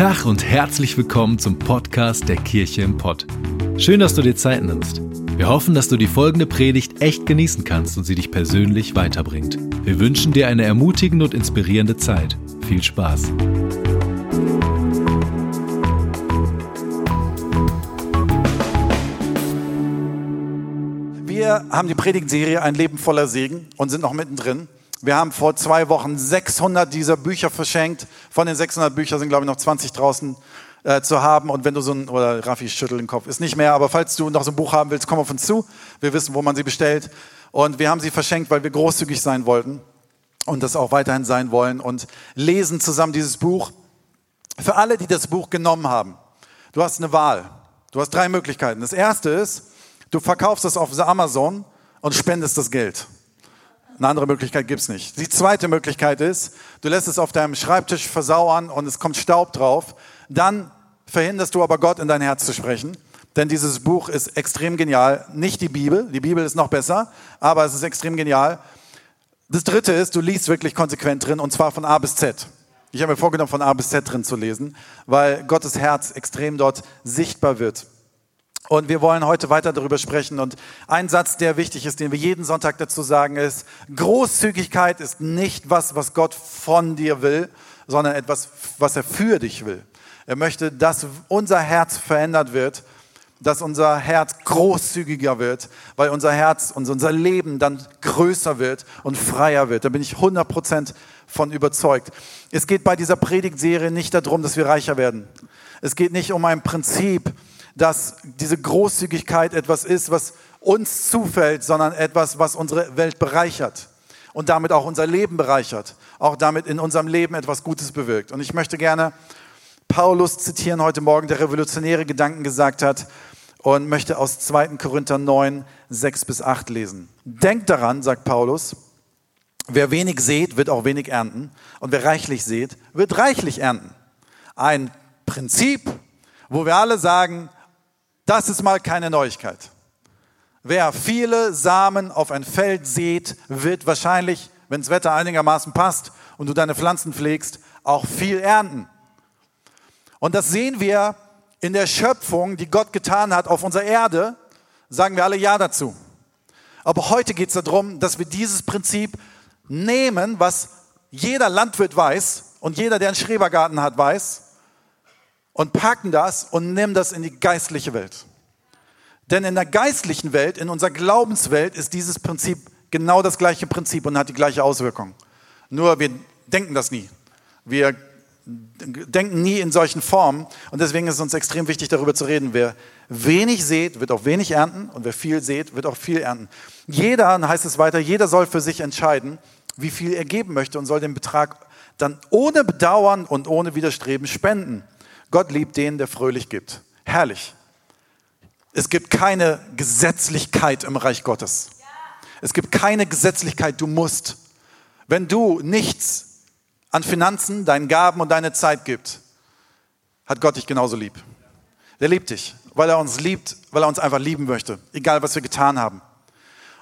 Tag und herzlich willkommen zum Podcast der Kirche im Pott. Schön, dass du dir Zeit nimmst. Wir hoffen, dass du die folgende Predigt echt genießen kannst und sie dich persönlich weiterbringt. Wir wünschen dir eine ermutigende und inspirierende Zeit. Viel Spaß. Wir haben die Predigtserie Ein Leben voller Segen und sind noch mittendrin. Wir haben vor zwei Wochen 600 dieser Bücher verschenkt. Von den 600 Büchern sind, glaube ich, noch 20 draußen äh, zu haben. Und wenn du so ein, oder Raffi schüttelt den Kopf, ist nicht mehr, aber falls du noch so ein Buch haben willst, komm auf uns zu. Wir wissen, wo man sie bestellt. Und wir haben sie verschenkt, weil wir großzügig sein wollten und das auch weiterhin sein wollen und lesen zusammen dieses Buch. Für alle, die das Buch genommen haben, du hast eine Wahl. Du hast drei Möglichkeiten. Das erste ist, du verkaufst es auf Amazon und spendest das Geld. Eine andere Möglichkeit gibt's nicht. Die zweite Möglichkeit ist, du lässt es auf deinem Schreibtisch versauern und es kommt Staub drauf. Dann verhinderst du aber Gott in dein Herz zu sprechen. Denn dieses Buch ist extrem genial. Nicht die Bibel, die Bibel ist noch besser, aber es ist extrem genial. Das dritte ist, du liest wirklich konsequent drin und zwar von A bis Z. Ich habe mir vorgenommen, von A bis Z drin zu lesen, weil Gottes Herz extrem dort sichtbar wird. Und wir wollen heute weiter darüber sprechen. Und ein Satz, der wichtig ist, den wir jeden Sonntag dazu sagen, ist, Großzügigkeit ist nicht was, was Gott von dir will, sondern etwas, was er für dich will. Er möchte, dass unser Herz verändert wird, dass unser Herz großzügiger wird, weil unser Herz und unser Leben dann größer wird und freier wird. Da bin ich 100% von überzeugt. Es geht bei dieser Predigtserie nicht darum, dass wir reicher werden. Es geht nicht um ein Prinzip, dass diese Großzügigkeit etwas ist, was uns zufällt, sondern etwas, was unsere Welt bereichert und damit auch unser Leben bereichert, auch damit in unserem Leben etwas Gutes bewirkt. Und ich möchte gerne Paulus zitieren heute Morgen, der revolutionäre Gedanken gesagt hat und möchte aus 2. Korinther 9, 6 bis 8 lesen. Denkt daran, sagt Paulus, wer wenig sät, wird auch wenig ernten und wer reichlich sät, wird reichlich ernten. Ein Prinzip, wo wir alle sagen, das ist mal keine Neuigkeit. Wer viele Samen auf ein Feld sät, wird wahrscheinlich, wenn das Wetter einigermaßen passt und du deine Pflanzen pflegst, auch viel ernten. Und das sehen wir in der Schöpfung, die Gott getan hat auf unserer Erde, sagen wir alle Ja dazu. Aber heute geht es darum, dass wir dieses Prinzip nehmen, was jeder Landwirt weiß und jeder, der einen Schrebergarten hat, weiß, und packen das und nehmen das in die geistliche Welt. Denn in der geistlichen Welt, in unserer Glaubenswelt ist dieses Prinzip genau das gleiche Prinzip und hat die gleiche Auswirkung. Nur wir denken das nie. Wir denken nie in solchen Formen und deswegen ist es uns extrem wichtig, darüber zu reden. Wer wenig sät, wird auch wenig ernten und wer viel sät, wird auch viel ernten. Jeder, dann heißt es weiter, jeder soll für sich entscheiden, wie viel er geben möchte und soll den Betrag dann ohne Bedauern und ohne Widerstreben spenden. Gott liebt den, der fröhlich gibt. Herrlich. Es gibt keine Gesetzlichkeit im Reich Gottes. Es gibt keine Gesetzlichkeit, du musst. Wenn du nichts an Finanzen, deinen Gaben und deine Zeit gibt, hat Gott dich genauso lieb. Der liebt dich, weil er uns liebt, weil er uns einfach lieben möchte, egal was wir getan haben.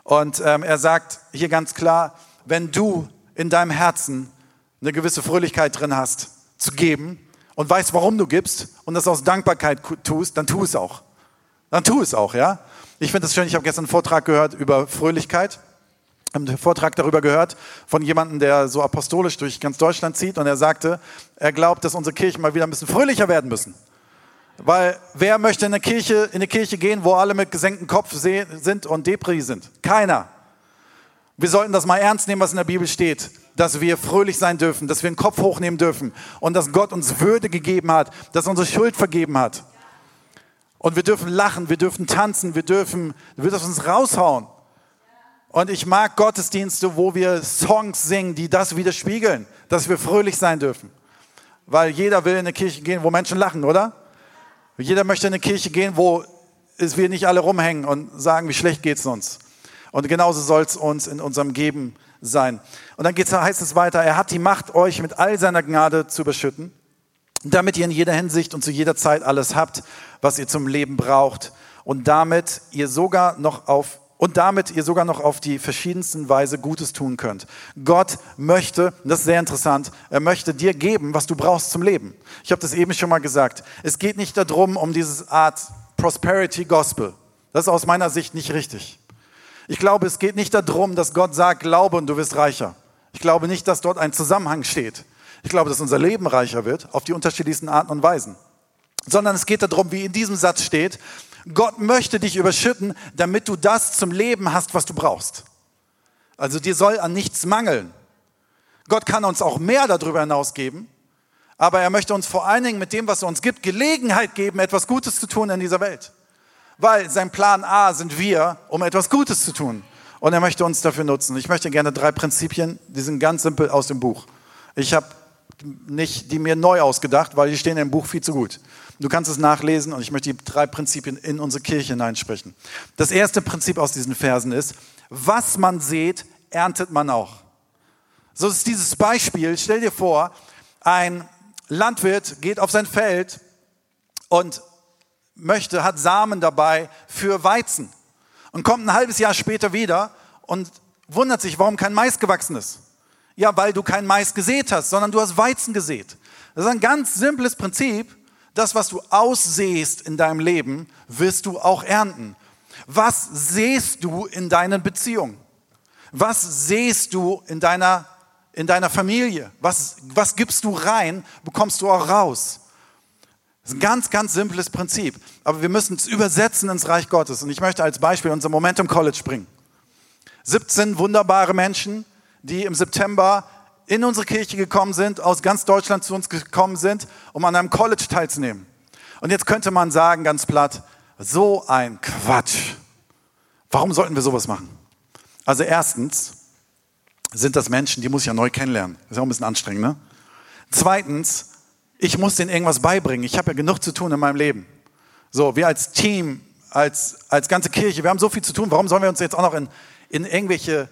Und ähm, er sagt hier ganz klar, wenn du in deinem Herzen eine gewisse Fröhlichkeit drin hast, zu geben, und weißt, warum du gibst und das aus Dankbarkeit tust, dann tu es auch. Dann tu es auch, ja. Ich finde es schön, ich habe gestern einen Vortrag gehört über Fröhlichkeit. einen Vortrag darüber gehört von jemandem, der so apostolisch durch ganz Deutschland zieht und er sagte, er glaubt, dass unsere Kirchen mal wieder ein bisschen fröhlicher werden müssen. Weil wer möchte in eine Kirche, in eine Kirche gehen, wo alle mit gesenktem Kopf sind und Depri sind? Keiner. Wir sollten das mal ernst nehmen, was in der Bibel steht dass wir fröhlich sein dürfen, dass wir den Kopf hochnehmen dürfen und dass Gott uns Würde gegeben hat, dass er unsere Schuld vergeben hat. Und wir dürfen lachen, wir dürfen tanzen, wir dürfen, wir dürfen uns raushauen. Und ich mag Gottesdienste, wo wir Songs singen, die das widerspiegeln, dass wir fröhlich sein dürfen. Weil jeder will in eine Kirche gehen, wo Menschen lachen, oder? Jeder möchte in eine Kirche gehen, wo wir nicht alle rumhängen und sagen, wie schlecht geht's uns. Und genauso soll es uns in unserem Geben sein. Und dann geht's, heißt es weiter, er hat die Macht, euch mit all seiner Gnade zu überschütten, damit ihr in jeder Hinsicht und zu jeder Zeit alles habt, was ihr zum Leben braucht und damit ihr sogar noch auf und damit ihr sogar noch auf die verschiedensten Weise Gutes tun könnt. Gott möchte, das ist sehr interessant, er möchte dir geben, was du brauchst zum Leben. Ich habe das eben schon mal gesagt. Es geht nicht darum, um diese Art Prosperity Gospel. Das ist aus meiner Sicht nicht richtig. Ich glaube, es geht nicht darum, dass Gott sagt, glaube und du wirst reicher. Ich glaube nicht, dass dort ein Zusammenhang steht. Ich glaube, dass unser Leben reicher wird auf die unterschiedlichsten Arten und Weisen. Sondern es geht darum, wie in diesem Satz steht, Gott möchte dich überschütten, damit du das zum Leben hast, was du brauchst. Also dir soll an nichts mangeln. Gott kann uns auch mehr darüber hinaus geben, aber er möchte uns vor allen Dingen mit dem, was er uns gibt, Gelegenheit geben, etwas Gutes zu tun in dieser Welt. Weil sein Plan A sind wir, um etwas Gutes zu tun. Und er möchte uns dafür nutzen. Ich möchte gerne drei Prinzipien, die sind ganz simpel aus dem Buch. Ich habe nicht die mir neu ausgedacht, weil die stehen im Buch viel zu gut. Du kannst es nachlesen und ich möchte die drei Prinzipien in unsere Kirche hineinsprechen. Das erste Prinzip aus diesen Versen ist, was man sät, erntet man auch. So ist dieses Beispiel, stell dir vor, ein Landwirt geht auf sein Feld und möchte, hat Samen dabei für Weizen und kommt ein halbes Jahr später wieder und wundert sich, warum kein Mais gewachsen ist. Ja, weil du kein Mais gesät hast, sondern du hast Weizen gesät. Das ist ein ganz simples Prinzip, das, was du aussehst in deinem Leben, wirst du auch ernten. Was sähst du in deinen Beziehungen? Was sähst du in deiner, in deiner Familie? Was, was gibst du rein, bekommst du auch raus. Das ist ein ganz, ganz simples Prinzip. Aber wir müssen es übersetzen ins Reich Gottes. Und ich möchte als Beispiel unser Momentum College bringen. 17 wunderbare Menschen, die im September in unsere Kirche gekommen sind, aus ganz Deutschland zu uns gekommen sind, um an einem College teilzunehmen. Und jetzt könnte man sagen, ganz platt, so ein Quatsch. Warum sollten wir sowas machen? Also erstens sind das Menschen, die muss ich ja neu kennenlernen. Das ist ja auch ein bisschen anstrengend, ne? Zweitens, ich muss denen irgendwas beibringen. Ich habe ja genug zu tun in meinem Leben. So, wir als Team, als, als ganze Kirche, wir haben so viel zu tun. Warum sollen wir uns jetzt auch noch in, in irgendwelche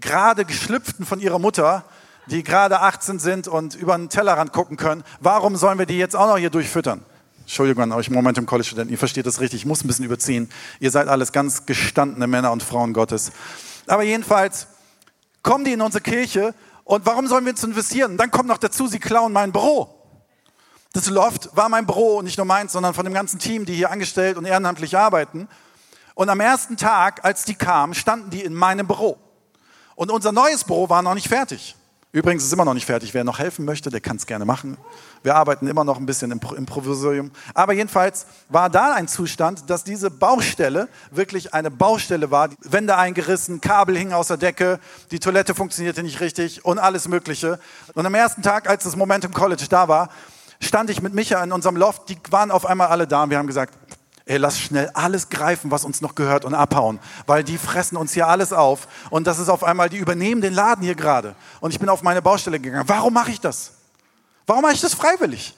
gerade geschlüpften von ihrer Mutter die gerade 18 sind und über den Tellerrand gucken können, warum sollen wir die jetzt auch noch hier durchfüttern? Entschuldigung an euch Momentum College Studenten, ihr versteht das richtig, ich muss ein bisschen überziehen. Ihr seid alles ganz gestandene Männer und Frauen Gottes. Aber jedenfalls kommen die in unsere Kirche und warum sollen wir uns investieren? Dann kommt noch dazu, sie klauen mein Büro. Das Loft war mein Büro nicht nur meins, sondern von dem ganzen Team, die hier angestellt und ehrenamtlich arbeiten. Und am ersten Tag, als die kamen, standen die in meinem Büro. Und unser neues Büro war noch nicht fertig. Übrigens ist immer noch nicht fertig. Wer noch helfen möchte, der kann es gerne machen. Wir arbeiten immer noch ein bisschen im, im Provisorium. Aber jedenfalls war da ein Zustand, dass diese Baustelle wirklich eine Baustelle war. Wände eingerissen, Kabel hingen aus der Decke, die Toilette funktionierte nicht richtig und alles Mögliche. Und am ersten Tag, als das Momentum College da war, stand ich mit Micha in unserem Loft. Die waren auf einmal alle da und wir haben gesagt, ey, lass schnell alles greifen, was uns noch gehört und abhauen, weil die fressen uns hier alles auf und das ist auf einmal, die übernehmen den Laden hier gerade. Und ich bin auf meine Baustelle gegangen. Warum mache ich das? Warum mache ich das freiwillig?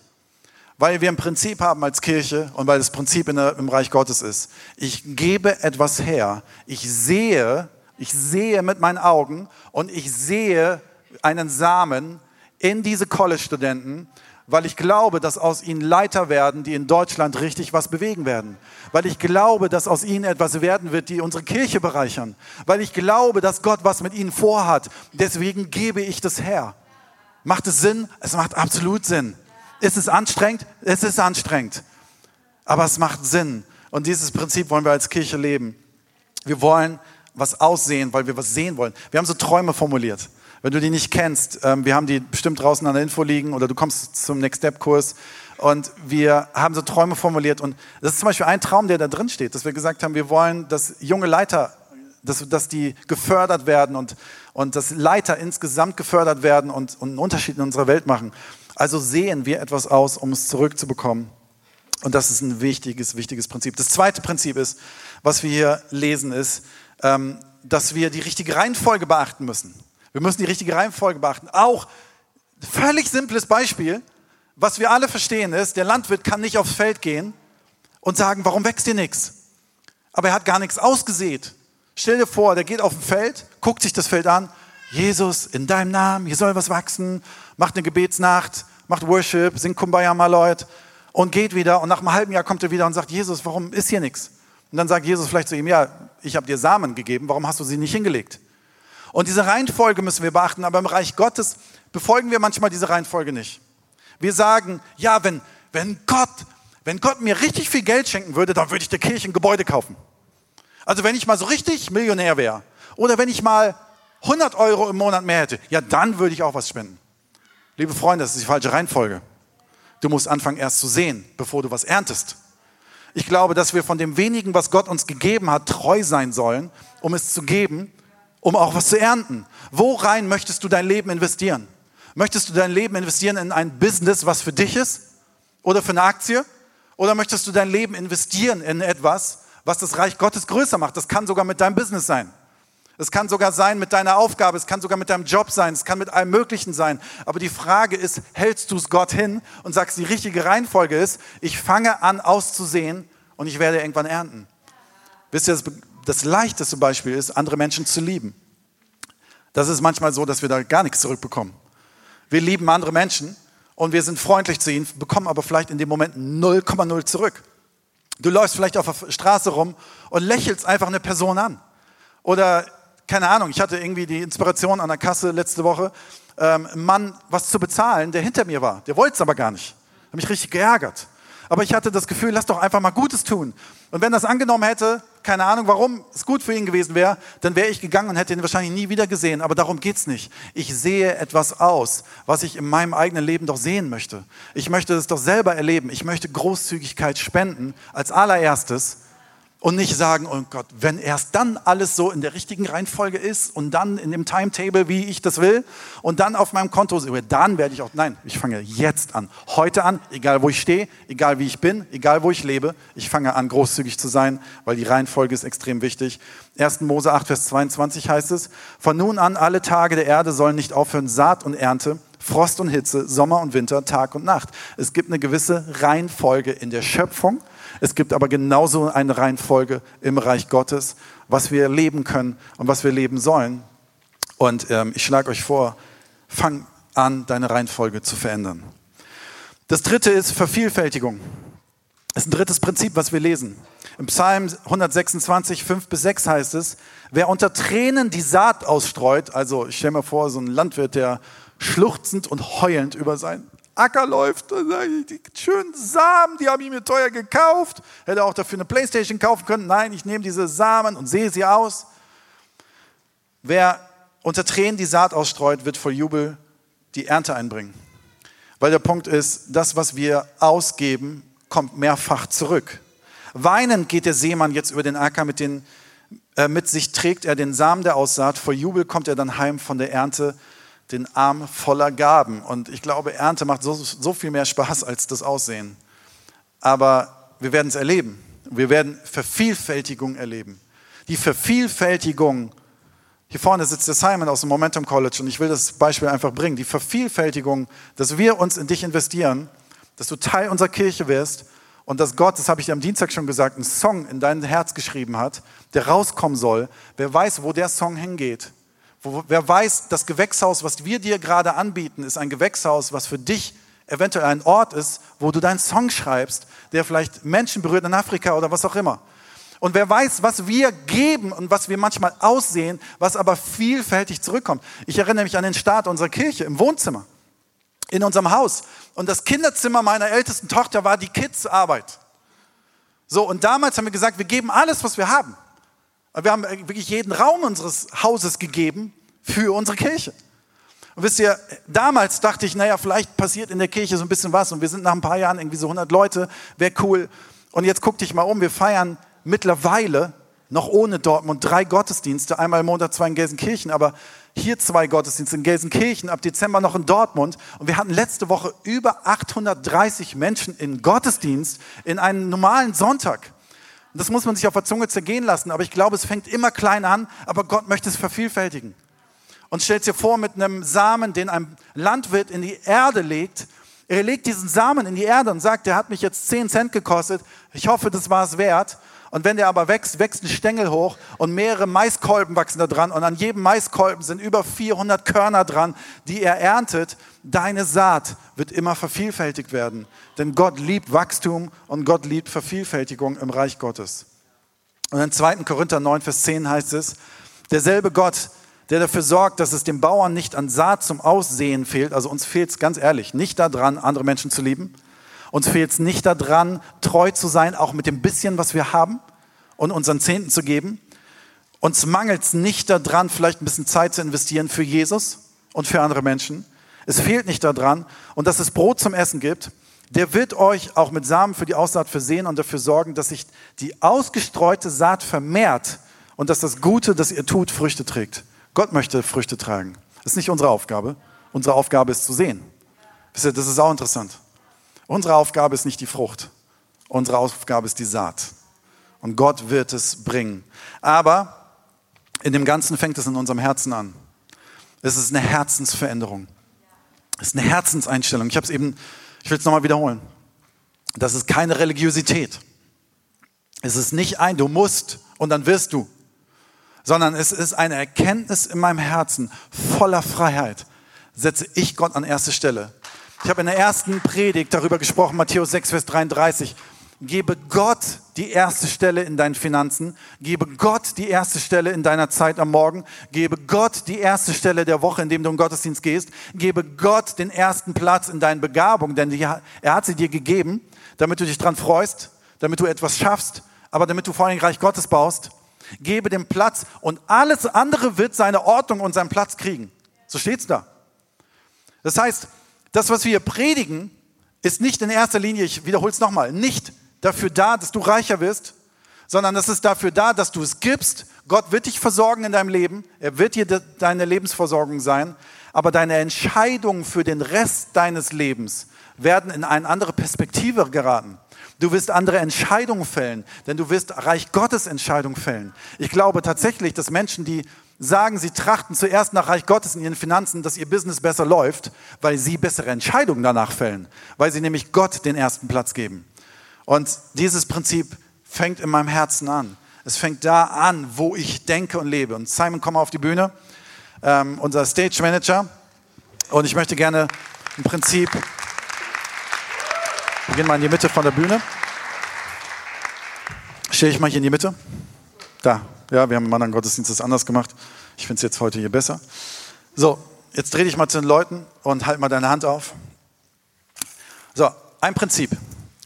Weil wir ein Prinzip haben als Kirche und weil das Prinzip der, im Reich Gottes ist. Ich gebe etwas her. Ich sehe, ich sehe mit meinen Augen und ich sehe einen Samen in diese College-Studenten weil ich glaube, dass aus ihnen Leiter werden, die in Deutschland richtig was bewegen werden. Weil ich glaube, dass aus ihnen etwas werden wird, die unsere Kirche bereichern. Weil ich glaube, dass Gott was mit ihnen vorhat. Deswegen gebe ich das her. Macht es Sinn? Es macht absolut Sinn. Ist es anstrengend? Es ist anstrengend. Aber es macht Sinn. Und dieses Prinzip wollen wir als Kirche leben. Wir wollen was aussehen, weil wir was sehen wollen. Wir haben so Träume formuliert. Wenn du die nicht kennst, ähm, wir haben die bestimmt draußen an der Info liegen oder du kommst zum Next Step Kurs und wir haben so Träume formuliert und das ist zum Beispiel ein Traum, der da drin steht, dass wir gesagt haben, wir wollen, dass junge Leiter, dass, dass die gefördert werden und, und dass Leiter insgesamt gefördert werden und, und einen Unterschied in unserer Welt machen. Also sehen wir etwas aus, um es zurückzubekommen. Und das ist ein wichtiges, wichtiges Prinzip. Das zweite Prinzip ist, was wir hier lesen, ist, ähm, dass wir die richtige Reihenfolge beachten müssen. Wir müssen die richtige Reihenfolge beachten. Auch völlig simples Beispiel, was wir alle verstehen ist, der Landwirt kann nicht aufs Feld gehen und sagen, warum wächst hier nichts? Aber er hat gar nichts ausgesät. Stell dir vor, der geht auf ein Feld, guckt sich das Feld an, Jesus, in deinem Namen, hier soll was wachsen, macht eine Gebetsnacht, macht Worship, singt Kumbaya Maloid und geht wieder und nach einem halben Jahr kommt er wieder und sagt, Jesus, warum ist hier nichts? Und dann sagt Jesus vielleicht zu ihm, ja, ich habe dir Samen gegeben, warum hast du sie nicht hingelegt? Und diese Reihenfolge müssen wir beachten, aber im Reich Gottes befolgen wir manchmal diese Reihenfolge nicht. Wir sagen, ja, wenn, wenn Gott, wenn Gott mir richtig viel Geld schenken würde, dann würde ich der Kirche ein Gebäude kaufen. Also wenn ich mal so richtig Millionär wäre oder wenn ich mal 100 Euro im Monat mehr hätte, ja, dann würde ich auch was spenden. Liebe Freunde, das ist die falsche Reihenfolge. Du musst anfangen erst zu sehen, bevor du was erntest. Ich glaube, dass wir von dem wenigen, was Gott uns gegeben hat, treu sein sollen, um es zu geben, um auch was zu ernten. Worein möchtest du dein Leben investieren? Möchtest du dein Leben investieren in ein Business, was für dich ist? Oder für eine Aktie? Oder möchtest du dein Leben investieren in etwas, was das Reich Gottes größer macht? Das kann sogar mit deinem Business sein. Es kann sogar sein mit deiner Aufgabe, es kann sogar mit deinem Job sein, es kann mit allem Möglichen sein. Aber die Frage ist, hältst du es Gott hin und sagst, die richtige Reihenfolge ist, ich fange an auszusehen und ich werde irgendwann ernten. Wisst ihr, das, das leichteste Beispiel ist, andere Menschen zu lieben. Das ist manchmal so, dass wir da gar nichts zurückbekommen. Wir lieben andere Menschen und wir sind freundlich zu ihnen, bekommen aber vielleicht in dem Moment 0,0 zurück. Du läufst vielleicht auf der Straße rum und lächelst einfach eine Person an. Oder keine Ahnung, ich hatte irgendwie die Inspiration an der Kasse letzte Woche, ähm, einen Mann was zu bezahlen, der hinter mir war. Der wollte es aber gar nicht. Hat mich richtig geärgert. Aber ich hatte das Gefühl, lass doch einfach mal Gutes tun. Und wenn das angenommen hätte, keine Ahnung, warum es gut für ihn gewesen wäre, dann wäre ich gegangen und hätte ihn wahrscheinlich nie wieder gesehen. Aber darum geht's nicht. Ich sehe etwas aus, was ich in meinem eigenen Leben doch sehen möchte. Ich möchte es doch selber erleben. Ich möchte Großzügigkeit spenden als allererstes und nicht sagen, oh Gott, wenn erst dann alles so in der richtigen Reihenfolge ist und dann in dem Timetable, wie ich das will und dann auf meinem Konto, dann werde ich auch, nein, ich fange jetzt an, heute an, egal wo ich stehe, egal wie ich bin, egal wo ich lebe, ich fange an, großzügig zu sein, weil die Reihenfolge ist extrem wichtig. 1. Mose 8, Vers 22 heißt es, von nun an alle Tage der Erde sollen nicht aufhören, Saat und Ernte, Frost und Hitze, Sommer und Winter, Tag und Nacht. Es gibt eine gewisse Reihenfolge in der Schöpfung es gibt aber genauso eine Reihenfolge im Reich Gottes, was wir leben können und was wir leben sollen. Und ähm, ich schlage euch vor, fang an, deine Reihenfolge zu verändern. Das dritte ist Vervielfältigung. Das ist ein drittes Prinzip, was wir lesen. Im Psalm 126, 5 bis 6 heißt es, wer unter Tränen die Saat ausstreut, also ich stelle mir vor, so ein Landwirt, der schluchzend und heulend über sein Acker läuft, die schönen Samen, die habe ich mir teuer gekauft. Hätte auch dafür eine Playstation kaufen können. Nein, ich nehme diese Samen und sehe sie aus. Wer unter Tränen die Saat ausstreut, wird voll Jubel die Ernte einbringen. Weil der Punkt ist, das, was wir ausgeben, kommt mehrfach zurück. Weinend geht der Seemann jetzt über den Acker, mit, den, äh, mit sich trägt er den Samen der Aussaat. Vor Jubel kommt er dann heim von der Ernte den Arm voller Gaben. Und ich glaube, Ernte macht so, so viel mehr Spaß als das Aussehen. Aber wir werden es erleben. Wir werden Vervielfältigung erleben. Die Vervielfältigung, hier vorne sitzt der Simon aus dem Momentum College und ich will das Beispiel einfach bringen. Die Vervielfältigung, dass wir uns in dich investieren, dass du Teil unserer Kirche wirst und dass Gott, das habe ich dir am Dienstag schon gesagt, einen Song in dein Herz geschrieben hat, der rauskommen soll. Wer weiß, wo der Song hingeht. Wer weiß, das Gewächshaus, was wir dir gerade anbieten, ist ein Gewächshaus, was für dich eventuell ein Ort ist, wo du deinen Song schreibst, der vielleicht Menschen berührt in Afrika oder was auch immer. Und wer weiß, was wir geben und was wir manchmal aussehen, was aber vielfältig zurückkommt. Ich erinnere mich an den Start unserer Kirche im Wohnzimmer, in unserem Haus. Und das Kinderzimmer meiner ältesten Tochter war die Kids-Arbeit. So, und damals haben wir gesagt, wir geben alles, was wir haben. Wir haben wirklich jeden Raum unseres Hauses gegeben für unsere Kirche. Und wisst ihr, damals dachte ich, naja, vielleicht passiert in der Kirche so ein bisschen was und wir sind nach ein paar Jahren irgendwie so 100 Leute, wäre cool. Und jetzt guck dich mal um, wir feiern mittlerweile noch ohne Dortmund drei Gottesdienste, einmal im Monat zwei in Gelsenkirchen, aber hier zwei Gottesdienste in Gelsenkirchen, ab Dezember noch in Dortmund. Und wir hatten letzte Woche über 830 Menschen in Gottesdienst in einem normalen Sonntag. Und das muss man sich auf der Zunge zergehen lassen, aber ich glaube, es fängt immer klein an, aber Gott möchte es vervielfältigen. Und stellt dir vor, mit einem Samen, den ein Landwirt in die Erde legt, er legt diesen Samen in die Erde und sagt, der hat mich jetzt 10 Cent gekostet, ich hoffe, das war es wert. Und wenn der aber wächst, wächst ein Stängel hoch und mehrere Maiskolben wachsen da dran und an jedem Maiskolben sind über 400 Körner dran, die er erntet. Deine Saat wird immer vervielfältigt werden, denn Gott liebt Wachstum und Gott liebt Vervielfältigung im Reich Gottes. Und in 2. Korinther 9, Vers 10 heißt es, derselbe Gott, der dafür sorgt, dass es dem Bauern nicht an Saat zum Aussehen fehlt. Also uns fehlt es ganz ehrlich nicht daran, andere Menschen zu lieben. Uns fehlt es nicht daran, treu zu sein, auch mit dem bisschen, was wir haben und unseren Zehnten zu geben. Uns mangelt es nicht daran, vielleicht ein bisschen Zeit zu investieren für Jesus und für andere Menschen. Es fehlt nicht daran. Und dass es Brot zum Essen gibt, der wird euch auch mit Samen für die Aussaat versehen und dafür sorgen, dass sich die ausgestreute Saat vermehrt und dass das Gute, das ihr tut, Früchte trägt. Gott möchte Früchte tragen. Das ist nicht unsere Aufgabe. Unsere Aufgabe ist zu sehen. Das ist auch interessant. Unsere Aufgabe ist nicht die Frucht. Unsere Aufgabe ist die Saat. Und Gott wird es bringen. Aber in dem Ganzen fängt es in unserem Herzen an. Es ist eine Herzensveränderung. Es ist eine Herzenseinstellung. Ich habe es eben, ich will es nochmal wiederholen. Das ist keine Religiosität. Es ist nicht ein, du musst und dann wirst du sondern es ist eine Erkenntnis in meinem Herzen voller Freiheit. Setze ich Gott an erste Stelle. Ich habe in der ersten Predigt darüber gesprochen, Matthäus 6, Vers 33. Gebe Gott die erste Stelle in deinen Finanzen, gebe Gott die erste Stelle in deiner Zeit am Morgen, gebe Gott die erste Stelle der Woche, in dem du im Gottesdienst gehst, gebe Gott den ersten Platz in deinen Begabungen, denn er hat sie dir gegeben, damit du dich dran freust, damit du etwas schaffst, aber damit du vor allem Reich Gottes baust gebe dem Platz und alles andere wird seine Ordnung und seinen Platz kriegen. So steht's da. Das heißt, das, was wir hier predigen, ist nicht in erster Linie, ich wiederhole es nochmal, nicht dafür da, dass du reicher wirst, sondern es ist dafür da, dass du es gibst. Gott wird dich versorgen in deinem Leben, er wird dir deine Lebensversorgung sein, aber deine Entscheidungen für den Rest deines Lebens werden in eine andere Perspektive geraten. Du wirst andere Entscheidungen fällen, denn du wirst Reich Gottes Entscheidungen fällen. Ich glaube tatsächlich, dass Menschen, die sagen, sie trachten zuerst nach Reich Gottes in ihren Finanzen, dass ihr Business besser läuft, weil sie bessere Entscheidungen danach fällen, weil sie nämlich Gott den ersten Platz geben. Und dieses Prinzip fängt in meinem Herzen an. Es fängt da an, wo ich denke und lebe. Und Simon, komm mal auf die Bühne, ähm, unser Stage Manager. Und ich möchte gerne im Prinzip gehen mal in die Mitte von der Bühne. Stelle ich mal hier in die Mitte. Da. Ja, wir haben im anderen Gottesdienst das anders gemacht. Ich finde es jetzt heute hier besser. So, jetzt dreh dich mal zu den Leuten und halt mal deine Hand auf. So, ein Prinzip.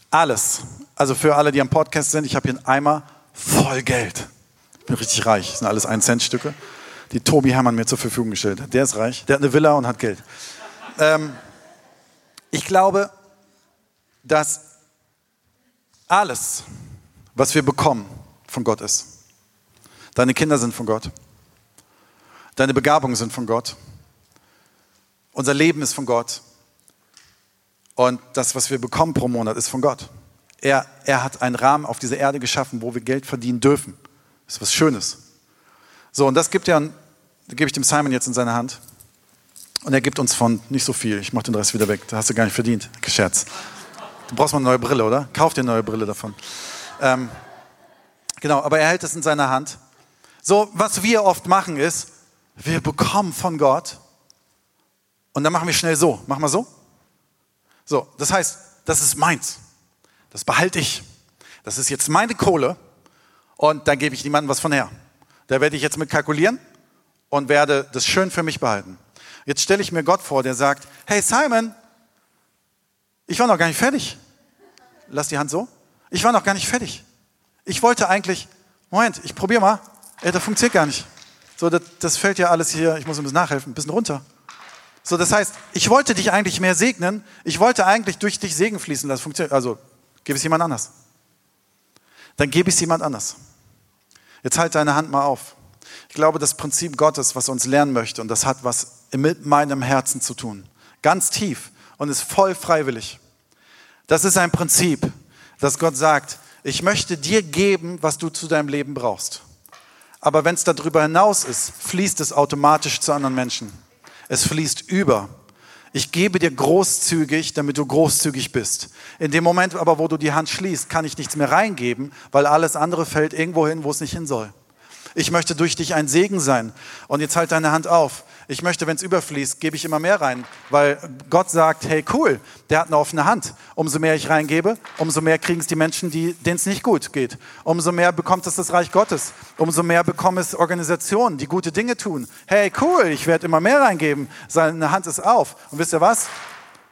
Alles. Also für alle, die am Podcast sind, ich habe hier einen Eimer voll Geld. Ich bin richtig reich. Das sind alles 1-Cent-Stücke. Die Tobi Hermann mir zur Verfügung gestellt hat. Der ist reich. Der hat eine Villa und hat Geld. Ähm, ich glaube, dass alles, was wir bekommen, von Gott ist. Deine Kinder sind von Gott. Deine Begabungen sind von Gott. Unser Leben ist von Gott. Und das, was wir bekommen pro Monat, ist von Gott. Er, er hat einen Rahmen auf dieser Erde geschaffen, wo wir Geld verdienen dürfen. Das ist was Schönes. So, und das gibt das gebe ich dem Simon jetzt in seine Hand. Und er gibt uns von nicht so viel. Ich mache den Rest wieder weg. Da hast du gar nicht verdient. Gescherz. Du brauchst mal eine neue Brille, oder? Kauf dir eine neue Brille davon. Ähm, genau, aber er hält es in seiner Hand. So, was wir oft machen ist, wir bekommen von Gott und dann machen wir schnell so. Mach mal so. So, das heißt, das ist meins. Das behalte ich. Das ist jetzt meine Kohle und da gebe ich niemandem was von her. Da werde ich jetzt mit kalkulieren und werde das schön für mich behalten. Jetzt stelle ich mir Gott vor, der sagt, hey Simon, ich war noch gar nicht fertig. Lass die Hand so. Ich war noch gar nicht fertig. Ich wollte eigentlich, Moment, ich probiere mal. Ey, das funktioniert gar nicht. So, das, das fällt ja alles hier, ich muss ein bisschen nachhelfen, ein bisschen runter. So, das heißt, ich wollte dich eigentlich mehr segnen. Ich wollte eigentlich durch dich Segen fließen lassen. Funktioniert, also, gebe es jemand anders. Dann gebe ich es jemand anders. Jetzt halt deine Hand mal auf. Ich glaube, das Prinzip Gottes, was uns lernen möchte, und das hat was mit meinem Herzen zu tun. Ganz tief und ist voll freiwillig. Das ist ein Prinzip, dass Gott sagt, ich möchte dir geben, was du zu deinem Leben brauchst. Aber wenn es darüber hinaus ist, fließt es automatisch zu anderen Menschen. Es fließt über. Ich gebe dir großzügig, damit du großzügig bist. In dem Moment aber, wo du die Hand schließt, kann ich nichts mehr reingeben, weil alles andere fällt irgendwo hin, wo es nicht hin soll. Ich möchte durch dich ein Segen sein. Und jetzt halt deine Hand auf. Ich möchte, wenn es überfließt, gebe ich immer mehr rein, weil Gott sagt, hey cool, der hat eine offene Hand. Umso mehr ich reingebe, umso mehr kriegen es die Menschen, denen es nicht gut geht. Umso mehr bekommt es das Reich Gottes. Umso mehr bekommen es Organisationen, die gute Dinge tun. Hey cool, ich werde immer mehr reingeben. Seine Hand ist auf. Und wisst ihr was?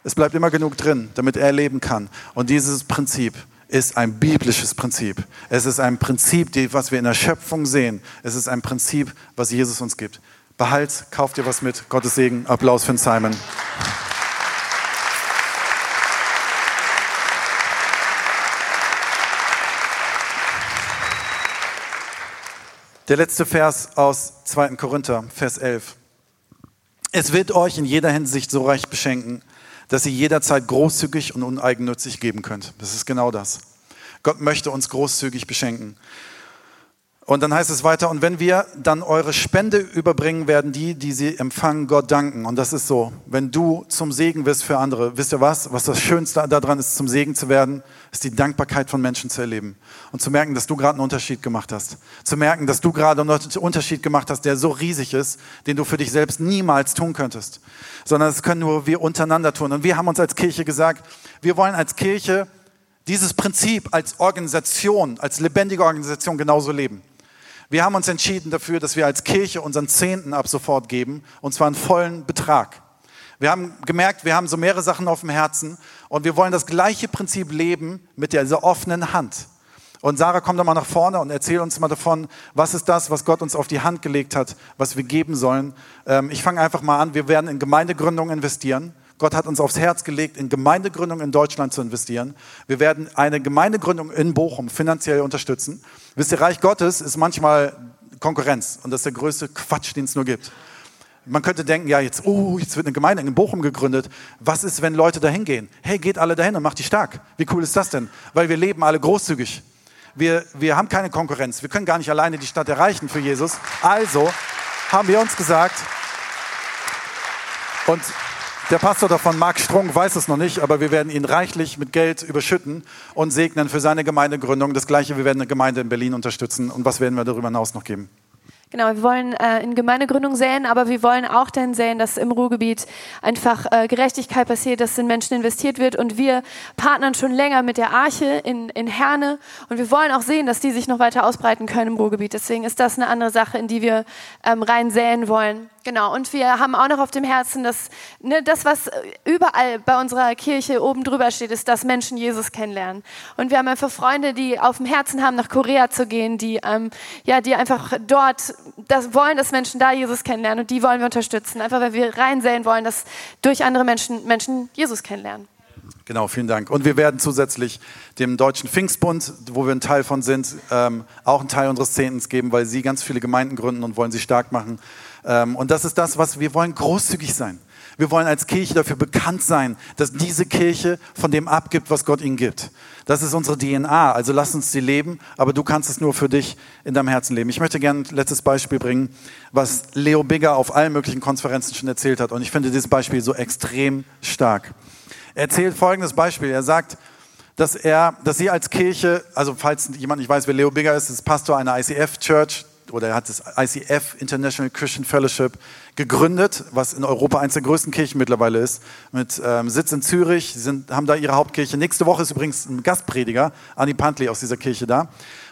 Es bleibt immer genug drin, damit er leben kann. Und dieses Prinzip ist ein biblisches Prinzip. Es ist ein Prinzip, was wir in der Schöpfung sehen. Es ist ein Prinzip, was Jesus uns gibt. Behalt, kauf dir was mit. Gottes Segen. Applaus für Simon. Der letzte Vers aus 2. Korinther, Vers 11. Es wird euch in jeder Hinsicht so reich beschenken, dass ihr jederzeit großzügig und uneigennützig geben könnt. Das ist genau das. Gott möchte uns großzügig beschenken. Und dann heißt es weiter, und wenn wir dann eure Spende überbringen, werden die, die sie empfangen, Gott danken. Und das ist so, wenn du zum Segen wirst für andere, wisst ihr was? Was das Schönste daran ist, zum Segen zu werden, ist die Dankbarkeit von Menschen zu erleben. Und zu merken, dass du gerade einen Unterschied gemacht hast. Zu merken, dass du gerade einen Unterschied gemacht hast, der so riesig ist, den du für dich selbst niemals tun könntest. Sondern das können nur wir untereinander tun. Und wir haben uns als Kirche gesagt, wir wollen als Kirche dieses Prinzip als Organisation, als lebendige Organisation genauso leben. Wir haben uns entschieden dafür, dass wir als Kirche unseren Zehnten ab sofort geben, und zwar einen vollen Betrag. Wir haben gemerkt, wir haben so mehrere Sachen auf dem Herzen und wir wollen das gleiche Prinzip leben mit dieser offenen Hand. Und Sarah, komm doch mal nach vorne und erzähl uns mal davon, was ist das, was Gott uns auf die Hand gelegt hat, was wir geben sollen. Ähm, ich fange einfach mal an. Wir werden in Gemeindegründung investieren. Gott hat uns aufs Herz gelegt, in Gemeindegründung in Deutschland zu investieren. Wir werden eine Gemeindegründung in Bochum finanziell unterstützen. Wisst ihr, Reich Gottes ist manchmal Konkurrenz und das ist der größte Quatsch, den es nur gibt. Man könnte denken, ja, jetzt, oh, jetzt wird eine Gemeinde in Bochum gegründet. Was ist, wenn Leute dahin gehen? Hey, geht alle dahin und macht die stark. Wie cool ist das denn? Weil wir leben alle großzügig. Wir, wir haben keine Konkurrenz. Wir können gar nicht alleine die Stadt erreichen für Jesus. Also haben wir uns gesagt, und der Pastor davon, Marc Strunk, weiß es noch nicht, aber wir werden ihn reichlich mit Geld überschütten und segnen für seine Gemeindegründung. Das Gleiche, wir werden eine Gemeinde in Berlin unterstützen. Und was werden wir darüber hinaus noch geben? Genau, wir wollen äh, in Gemeindegründung säen, aber wir wollen auch dann säen, dass im Ruhrgebiet einfach äh, Gerechtigkeit passiert, dass in Menschen investiert wird und wir partnern schon länger mit der Arche in, in Herne und wir wollen auch sehen, dass die sich noch weiter ausbreiten können im Ruhrgebiet. Deswegen ist das eine andere Sache, in die wir ähm, rein säen wollen. Genau, und wir haben auch noch auf dem Herzen, dass ne, das, was überall bei unserer Kirche oben drüber steht, ist, dass Menschen Jesus kennenlernen. Und wir haben einfach Freunde, die auf dem Herzen haben, nach Korea zu gehen, die, ähm, ja, die einfach dort das wollen, dass Menschen da Jesus kennenlernen und die wollen wir unterstützen, einfach weil wir reinsehen wollen, dass durch andere Menschen Menschen Jesus kennenlernen. Genau, vielen Dank. Und wir werden zusätzlich dem Deutschen Pfingstbund, wo wir ein Teil von sind, ähm, auch einen Teil unseres Zehntens geben, weil sie ganz viele Gemeinden gründen und wollen sie stark machen. Ähm, und das ist das, was wir wollen, großzügig sein. Wir wollen als Kirche dafür bekannt sein, dass diese Kirche von dem abgibt, was Gott ihnen gibt. Das ist unsere DNA. Also lass uns sie leben, aber du kannst es nur für dich in deinem Herzen leben. Ich möchte gerne ein letztes Beispiel bringen, was Leo Bigger auf allen möglichen Konferenzen schon erzählt hat. Und ich finde dieses Beispiel so extrem stark. Er erzählt folgendes Beispiel. Er sagt, dass er, dass sie als Kirche, also falls jemand nicht weiß, wer Leo Bigger ist, ist Pastor einer ICF Church, oder er hat das ICF, International Christian Fellowship, gegründet, was in Europa eines der größten Kirchen mittlerweile ist, mit ähm, Sitz in Zürich. Sie sind, haben da ihre Hauptkirche. Nächste Woche ist übrigens ein Gastprediger, Andy Pantley aus dieser Kirche da.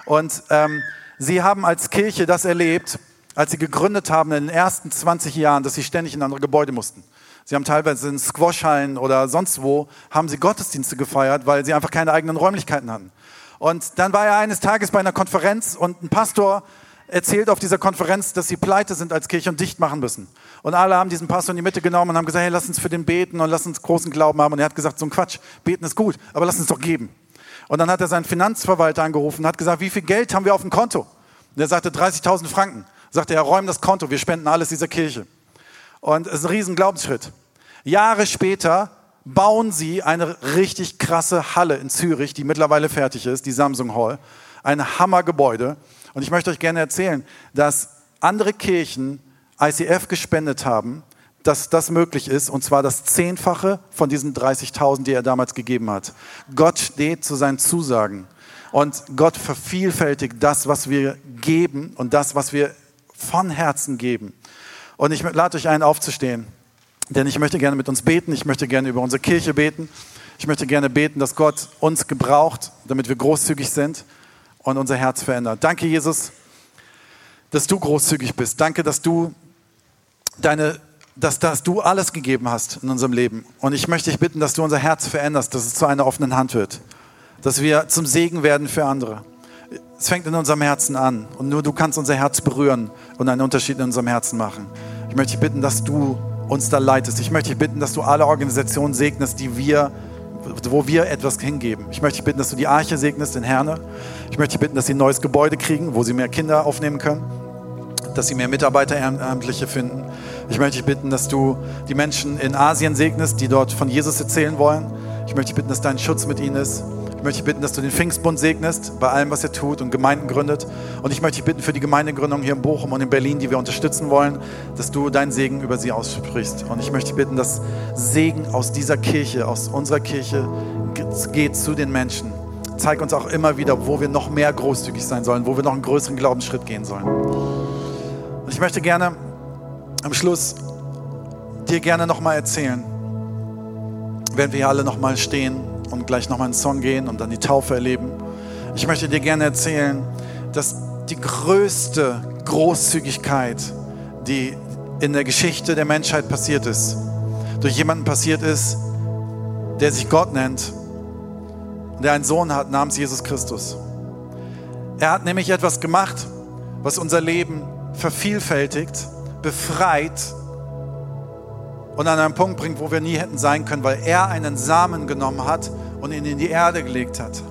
Und ähm, sie haben als Kirche das erlebt, als sie gegründet haben in den ersten 20 Jahren, dass sie ständig in andere Gebäude mussten. Sie haben teilweise in Squashhallen oder sonst wo, haben sie Gottesdienste gefeiert, weil sie einfach keine eigenen Räumlichkeiten hatten. Und dann war er eines Tages bei einer Konferenz und ein Pastor erzählt auf dieser Konferenz, dass sie pleite sind als Kirche und dicht machen müssen. Und alle haben diesen Pastor in die Mitte genommen und haben gesagt, hey, lass uns für den beten und lass uns großen Glauben haben. Und er hat gesagt, so ein Quatsch, beten ist gut, aber lass uns doch geben. Und dann hat er seinen Finanzverwalter angerufen und hat gesagt, wie viel Geld haben wir auf dem Konto? Und er sagte 30.000 Franken. Sagte er, räum das Konto, wir spenden alles dieser Kirche. Und es ist ein riesen Glaubensschritt. Jahre später bauen sie eine richtig krasse Halle in Zürich, die mittlerweile fertig ist, die Samsung Hall. Ein Hammergebäude. Und ich möchte euch gerne erzählen, dass andere Kirchen ICF gespendet haben, dass das möglich ist, und zwar das Zehnfache von diesen 30.000, die er damals gegeben hat. Gott steht zu seinen Zusagen. Und Gott vervielfältigt das, was wir geben und das, was wir von Herzen geben. Und ich lade euch ein, aufzustehen, denn ich möchte gerne mit uns beten, ich möchte gerne über unsere Kirche beten, ich möchte gerne beten, dass Gott uns gebraucht, damit wir großzügig sind und unser Herz verändert. Danke, Jesus, dass du großzügig bist. Danke, dass du deine dass, dass du alles gegeben hast in unserem Leben. Und ich möchte dich bitten, dass du unser Herz veränderst, dass es zu einer offenen Hand wird. Dass wir zum Segen werden für andere. Es fängt in unserem Herzen an. Und nur du kannst unser Herz berühren und einen Unterschied in unserem Herzen machen. Ich möchte dich bitten, dass du uns da leitest. Ich möchte dich bitten, dass du alle Organisationen segnest, die wir, wo wir etwas hingeben. Ich möchte dich bitten, dass du die Arche segnest in Herne. Ich möchte dich bitten, dass sie ein neues Gebäude kriegen, wo sie mehr Kinder aufnehmen können dass sie mehr Mitarbeiter finden. Ich möchte dich bitten, dass du die Menschen in Asien segnest, die dort von Jesus erzählen wollen. Ich möchte dich bitten, dass dein Schutz mit ihnen ist. Ich möchte bitten, dass du den Pfingstbund segnest bei allem, was er tut und Gemeinden gründet. Und ich möchte bitten für die Gemeindegründung hier in Bochum und in Berlin, die wir unterstützen wollen, dass du deinen Segen über sie aussprichst. Und ich möchte bitten, dass Segen aus dieser Kirche, aus unserer Kirche geht zu den Menschen. Zeig uns auch immer wieder, wo wir noch mehr großzügig sein sollen, wo wir noch einen größeren Glaubensschritt gehen sollen. Und ich möchte gerne am Schluss dir gerne nochmal erzählen, wenn wir hier alle nochmal stehen und gleich nochmal einen Song gehen und dann die Taufe erleben. Ich möchte dir gerne erzählen, dass die größte Großzügigkeit, die in der Geschichte der Menschheit passiert ist, durch jemanden passiert ist, der sich Gott nennt und der einen Sohn hat namens Jesus Christus. Er hat nämlich etwas gemacht, was unser Leben vervielfältigt, befreit und an einen Punkt bringt, wo wir nie hätten sein können, weil er einen Samen genommen hat und ihn in die Erde gelegt hat.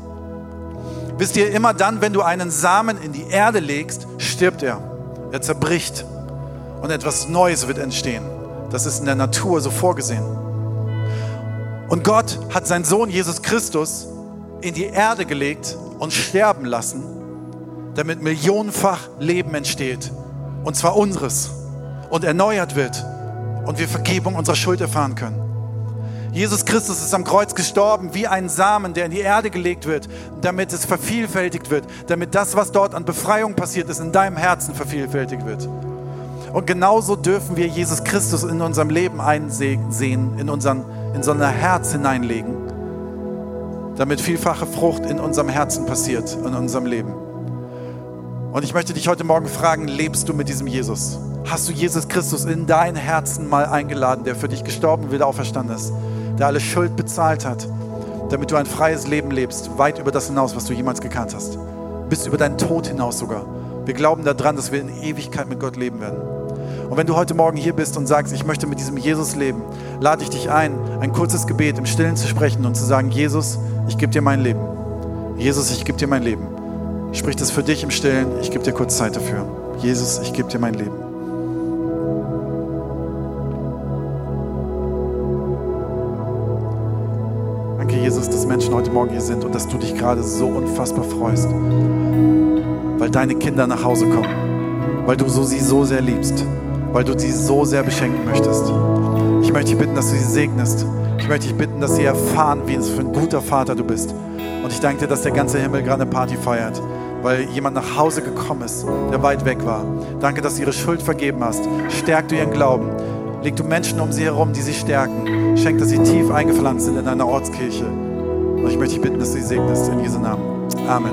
Wisst ihr, immer dann, wenn du einen Samen in die Erde legst, stirbt er. Er zerbricht und etwas Neues wird entstehen. Das ist in der Natur so vorgesehen. Und Gott hat seinen Sohn Jesus Christus in die Erde gelegt und sterben lassen, damit millionenfach Leben entsteht und zwar unseres, und erneuert wird und wir Vergebung unserer Schuld erfahren können. Jesus Christus ist am Kreuz gestorben wie ein Samen, der in die Erde gelegt wird, damit es vervielfältigt wird, damit das, was dort an Befreiung passiert ist, in deinem Herzen vervielfältigt wird. Und genauso dürfen wir Jesus Christus in unserem Leben einsehen, in, unseren, in ein Herz hineinlegen, damit vielfache Frucht in unserem Herzen passiert, in unserem Leben. Und ich möchte dich heute Morgen fragen, lebst du mit diesem Jesus? Hast du Jesus Christus in dein Herzen mal eingeladen, der für dich gestorben und wieder auferstanden ist, der alle Schuld bezahlt hat, damit du ein freies Leben lebst, weit über das hinaus, was du jemals gekannt hast, bis über deinen Tod hinaus sogar. Wir glauben daran, dass wir in Ewigkeit mit Gott leben werden. Und wenn du heute Morgen hier bist und sagst, ich möchte mit diesem Jesus leben, lade ich dich ein, ein kurzes Gebet im Stillen zu sprechen und zu sagen, Jesus, ich gebe dir mein Leben. Jesus, ich gebe dir mein Leben. Sprich das für dich im Stillen. Ich gebe dir kurz Zeit dafür. Jesus, ich gebe dir mein Leben. Danke, Jesus, dass Menschen heute Morgen hier sind und dass du dich gerade so unfassbar freust, weil deine Kinder nach Hause kommen, weil du so sie so sehr liebst, weil du sie so sehr beschenken möchtest. Ich möchte dich bitten, dass du sie segnest. Ich möchte dich bitten, dass sie erfahren, wie es für ein guter Vater du bist. Und ich danke dir, dass der ganze Himmel gerade eine Party feiert weil jemand nach Hause gekommen ist, der weit weg war. Danke, dass du ihre Schuld vergeben hast. Stärk du ihren Glauben. Leg du Menschen um sie herum, die sie stärken. Schenk, dass sie tief eingepflanzt sind in deiner Ortskirche. Und ich möchte dich bitten, dass du sie segnest. In Jesu Namen. Amen.